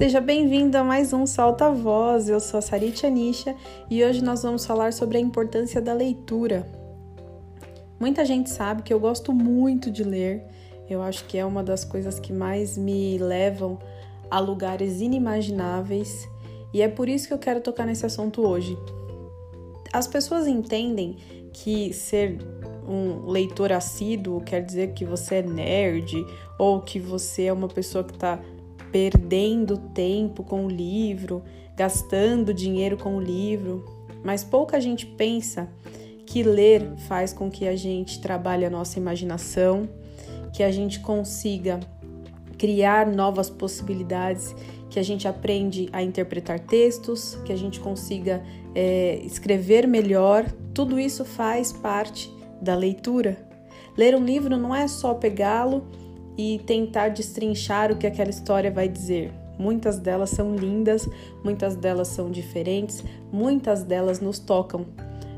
Seja bem-vindo a mais um Solta Voz. Eu sou a Sarit Anisha e hoje nós vamos falar sobre a importância da leitura. Muita gente sabe que eu gosto muito de ler. Eu acho que é uma das coisas que mais me levam a lugares inimagináveis e é por isso que eu quero tocar nesse assunto hoje. As pessoas entendem que ser um leitor assíduo quer dizer que você é nerd ou que você é uma pessoa que está perdendo tempo com o livro, gastando dinheiro com o livro, mas pouca gente pensa que ler faz com que a gente trabalhe a nossa imaginação, que a gente consiga criar novas possibilidades, que a gente aprende a interpretar textos, que a gente consiga é, escrever melhor. Tudo isso faz parte da leitura. Ler um livro não é só pegá-lo e tentar destrinchar o que aquela história vai dizer. Muitas delas são lindas, muitas delas são diferentes, muitas delas nos tocam.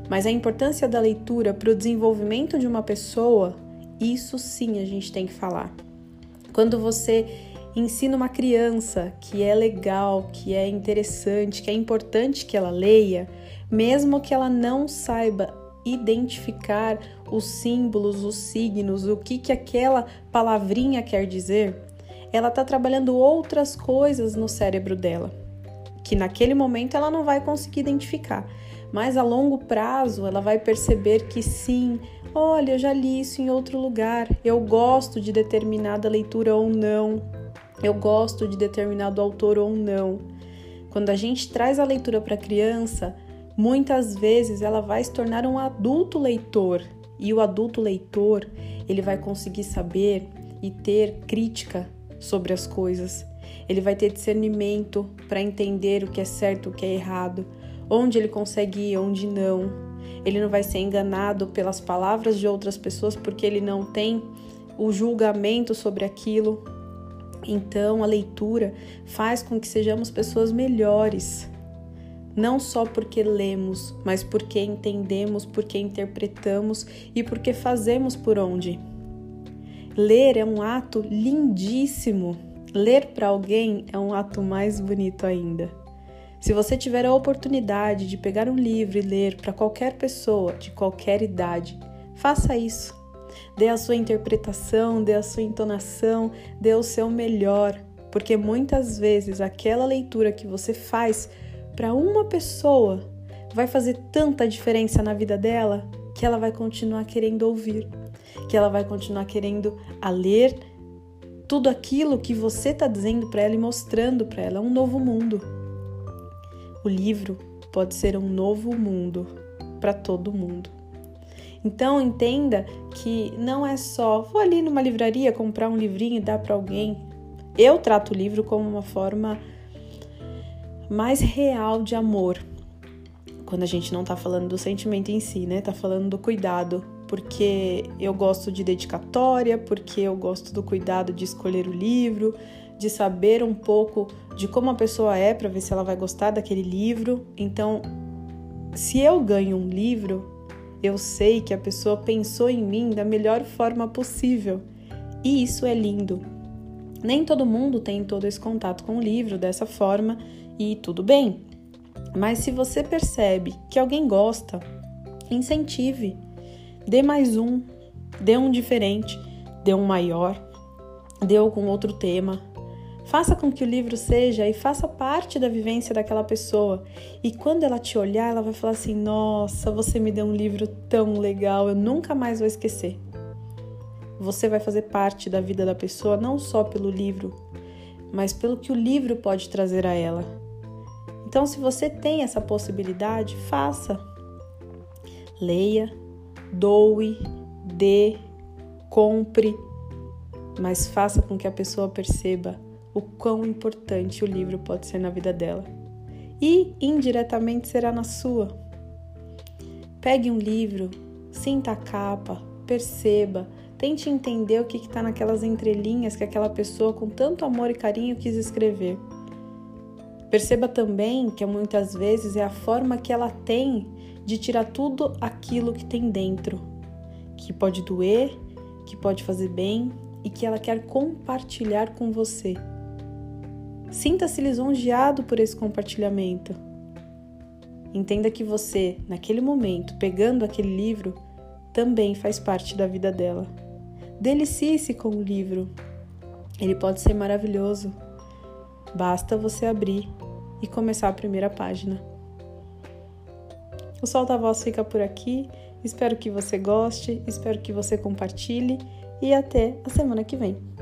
Mas a importância da leitura para o desenvolvimento de uma pessoa, isso sim a gente tem que falar. Quando você ensina uma criança que é legal, que é interessante, que é importante que ela leia, mesmo que ela não saiba identificar os símbolos, os signos, o que, que aquela palavrinha quer dizer, ela está trabalhando outras coisas no cérebro dela, que naquele momento ela não vai conseguir identificar. Mas a longo prazo ela vai perceber que sim, olha, eu já li isso em outro lugar, eu gosto de determinada leitura ou não, eu gosto de determinado autor ou não. Quando a gente traz a leitura para a criança, Muitas vezes ela vai se tornar um adulto leitor e o adulto leitor ele vai conseguir saber e ter crítica sobre as coisas. Ele vai ter discernimento para entender o que é certo, o que é errado, onde ele consegue ir, onde não. Ele não vai ser enganado pelas palavras de outras pessoas porque ele não tem o julgamento sobre aquilo. Então, a leitura faz com que sejamos pessoas melhores não só porque lemos, mas porque entendemos, porque interpretamos e porque fazemos por onde. Ler é um ato lindíssimo. Ler para alguém é um ato mais bonito ainda. Se você tiver a oportunidade de pegar um livro e ler para qualquer pessoa de qualquer idade, faça isso. Dê a sua interpretação, dê a sua entonação, dê o seu melhor, porque muitas vezes aquela leitura que você faz para uma pessoa vai fazer tanta diferença na vida dela que ela vai continuar querendo ouvir, que ela vai continuar querendo a ler tudo aquilo que você está dizendo para ela e mostrando para ela um novo mundo. O livro pode ser um novo mundo para todo mundo. Então entenda que não é só vou ali numa livraria comprar um livrinho e dar para alguém. Eu trato o livro como uma forma mais real de amor. Quando a gente não tá falando do sentimento em si, né? Tá falando do cuidado. Porque eu gosto de dedicatória, porque eu gosto do cuidado de escolher o livro, de saber um pouco de como a pessoa é para ver se ela vai gostar daquele livro. Então, se eu ganho um livro, eu sei que a pessoa pensou em mim da melhor forma possível. E isso é lindo. Nem todo mundo tem todo esse contato com o livro dessa forma e tudo bem. Mas se você percebe que alguém gosta, incentive. Dê mais um, dê um diferente, dê um maior, dê algum outro tema. Faça com que o livro seja e faça parte da vivência daquela pessoa. E quando ela te olhar, ela vai falar assim: Nossa, você me deu um livro tão legal, eu nunca mais vou esquecer. Você vai fazer parte da vida da pessoa não só pelo livro, mas pelo que o livro pode trazer a ela. Então, se você tem essa possibilidade, faça. Leia, doe, dê, compre, mas faça com que a pessoa perceba o quão importante o livro pode ser na vida dela. E indiretamente será na sua. Pegue um livro, sinta a capa, perceba, tente entender o que está naquelas entrelinhas que aquela pessoa com tanto amor e carinho quis escrever. Perceba também que muitas vezes é a forma que ela tem de tirar tudo aquilo que tem dentro, que pode doer, que pode fazer bem e que ela quer compartilhar com você. Sinta-se lisonjeado por esse compartilhamento. Entenda que você, naquele momento, pegando aquele livro, também faz parte da vida dela. Delicie-se com o livro. Ele pode ser maravilhoso. Basta você abrir e começar a primeira página. O Solta Voz fica por aqui. Espero que você goste, espero que você compartilhe e até a semana que vem.